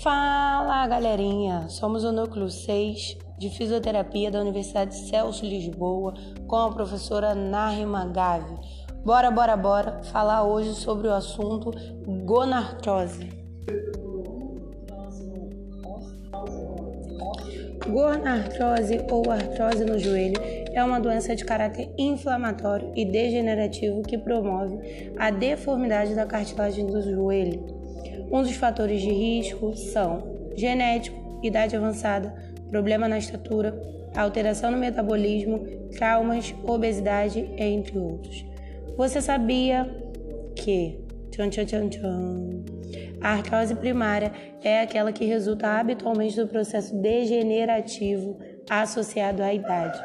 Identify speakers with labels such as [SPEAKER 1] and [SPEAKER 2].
[SPEAKER 1] Fala galerinha, somos o Núcleo 6 de Fisioterapia da Universidade Celso Lisboa com a professora Narima Gavi. Bora, bora, bora falar hoje sobre o assunto gonartrose. Gonartrose ou artrose no joelho é uma doença de caráter inflamatório e degenerativo que promove a deformidade da cartilagem do joelho um dos fatores de risco são genético, idade avançada, problema na estatura, alteração no metabolismo, traumas, obesidade, entre outros. Você sabia que tchan, tchan, tchan, tchan, a artrose primária é aquela que resulta habitualmente do processo degenerativo associado à idade.